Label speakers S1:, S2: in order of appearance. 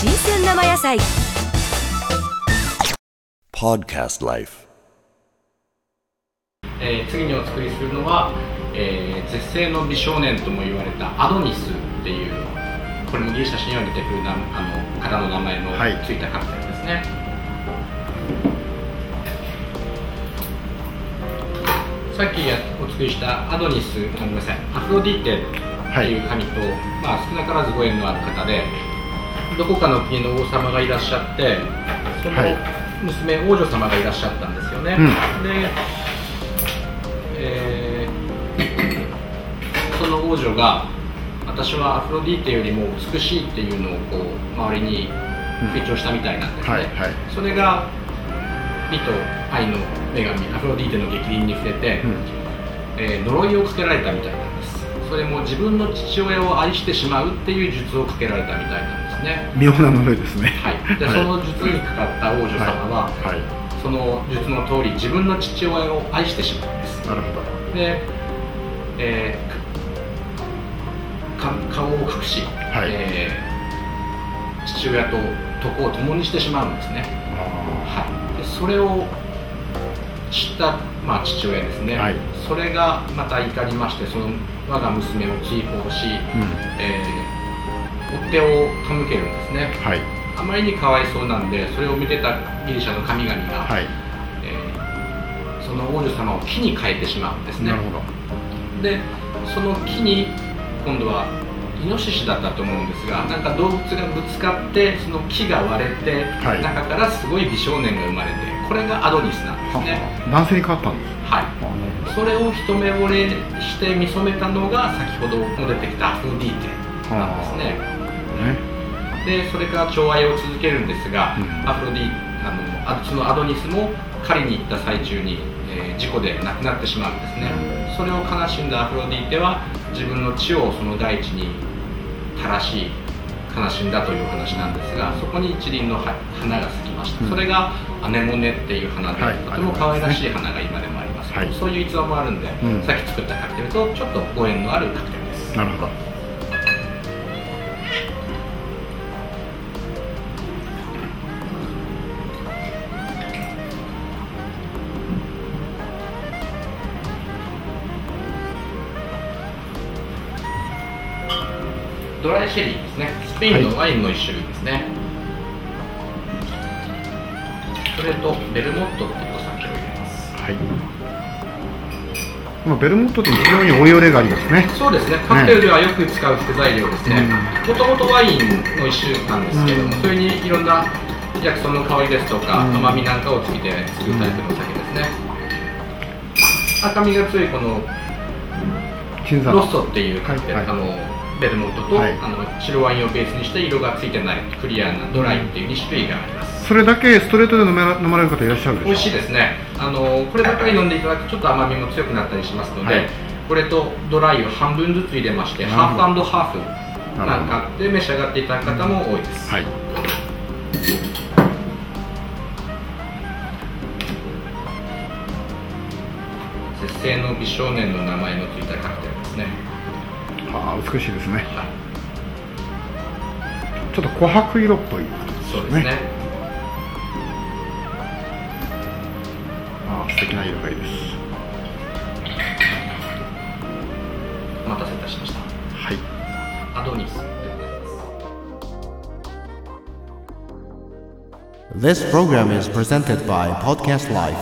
S1: 生野菜。
S2: Podcast Life.
S3: えー次にお作りするのは、えー絶世の美少年とも言われたアドニスっていうこれもギリシャ神話に出てくるなあの方の名前の
S4: はい。
S3: ついたカクテルですね、さっきやお作りしたアドニスあごめんなさいアフロディーテっていう神と、まあ、少なからずご縁のある方でどこかの国の王様がいらっしゃってその
S4: はい。
S3: 娘、王女様がいらっしゃったんですよね、
S4: うん。
S3: で、えー その王女が私はアフロディーテよりも美しいっていうのをこう周りに吹聴したみたいなんですね、
S4: はいはい。
S3: それが美と愛の女神アフロディーテの逆鱗に触れて、
S4: うん。
S3: えー呪いをかけられたみたいなんです。それも自分の父親を愛してしまうっていう術をかけられたみたいなんですね。
S4: 妙な呪いですね。
S3: はい。で、
S4: はい。
S3: その術にかかった王女様は、
S4: はい、はい
S3: その術の通り自分の父親を愛してしまうんです。
S4: なるほど。
S3: で、えーか顔を隠し、
S4: はい。
S3: えー父親と床を共にしてしまうんですね、
S4: あ
S3: はい、でそれを知った、まあ、父親ですね、
S4: はい。
S3: それがまた怒りましてその我が娘を追放し、
S4: ーうん。
S3: えー追っ手を手向けるんですね。
S4: はい。
S3: あまりにかわいそうなんでそれを見てたギリシャの神々が、
S4: はい。
S3: えーその王女様を木に変えてしまうんですね。
S4: なるほど。
S3: でその木に今度はイノシシだったと思うんですがなんか動物がぶつかってその木が割れて、
S4: はい。
S3: 中からすごい美少年が生まれてこれがアドニスなんですね。
S4: 男性に変わったんです
S3: はい。それを一目惚れして見初めたのが先ほども出てきたアフロディーテなんですね
S4: ね。
S3: でそれから寵愛を続けるんですが、
S4: うん。
S3: アフロディあのあそのアドニスも狩りに行った最中に、えー事故で亡くなってしまうんですね。それを悲しんだアフロディーテは自分の血をその大地に垂らし悲しんだという話なんですがそこに一輪のは花が咲きました、
S4: うん。
S3: それがアネモネっていう花で、
S4: はい。
S3: とても可愛らしい花が今でもあります、
S4: はい。
S3: そういう逸話もあるんで、
S4: うん。
S3: さっき作ったカクテルとちょっとご縁のあるカクテルです。
S4: なるほど
S3: ドライシェリーですね。スペインのワインの一種類ですね、それとベルモットっていうお酒を入れます。
S4: はい。このベルモットって非常に応用例がありますね。
S3: そうですね。カクテルではよく使う副材料ですね。もともとワインの一種なんですけども、
S4: うん。
S3: それにいろんな薬草の香りですとか、
S4: うん。
S3: 甘みなんかをつけて作るタイプのお酒ですね、赤みが強いこのロッソっていう
S4: はい。
S3: あのベルモットと、
S4: はい。
S3: あの白ワインをベースにして色がついてないクリアなドライっていう2種類があります。
S4: それだけストレートで飲めら飲まれる方いらっしゃるでしょ？
S3: 美味しいですね。あのこればかり飲んでいただくとちょっと甘みも強くなったりしますので、
S4: はい。
S3: これとドライを半分ずつ入れましてハーフハーフなんかで召し上がっていただく方も多いです、
S4: はい。
S3: 絶世の美少年の名前のついたカクテルですね
S4: ああ美しいですね。
S3: はい
S4: ちょっと琥珀色っぽい
S3: そうですね。
S4: ああ素敵な色がいいです。
S3: お待たせいたしました。
S4: はい。
S3: アドニス
S5: This program is presented by Podcast Life.